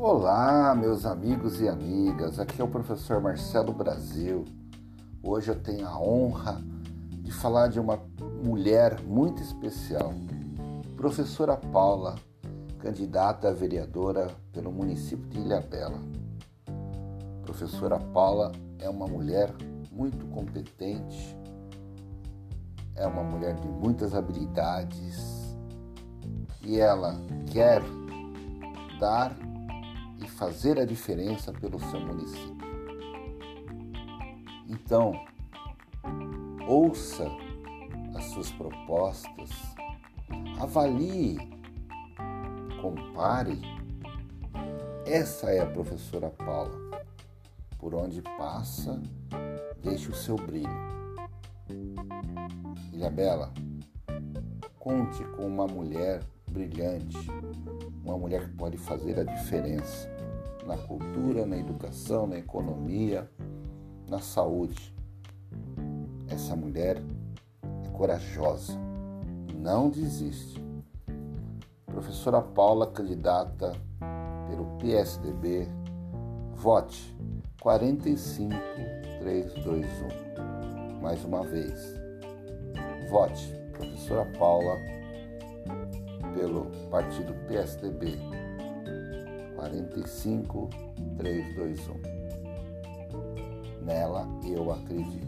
Olá, meus amigos e amigas. Aqui é o professor Marcelo Brasil. Hoje eu tenho a honra de falar de uma mulher muito especial, professora Paula, candidata a vereadora pelo município de Ilhabela. Professora Paula é uma mulher muito competente, é uma mulher de muitas habilidades e ela quer dar e fazer a diferença pelo seu município. Então, ouça as suas propostas, avalie, compare. Essa é a professora Paula. Por onde passa, deixe o seu brilho. Ilhabela, conte com uma mulher brilhante, uma mulher que pode fazer a diferença na cultura, na educação, na economia, na saúde. Essa mulher é corajosa, não desiste. Professora Paula, candidata pelo PSDB, vote 45321. Mais uma vez, vote professora Paula pelo partido PSDB 45321. Nela eu acredito.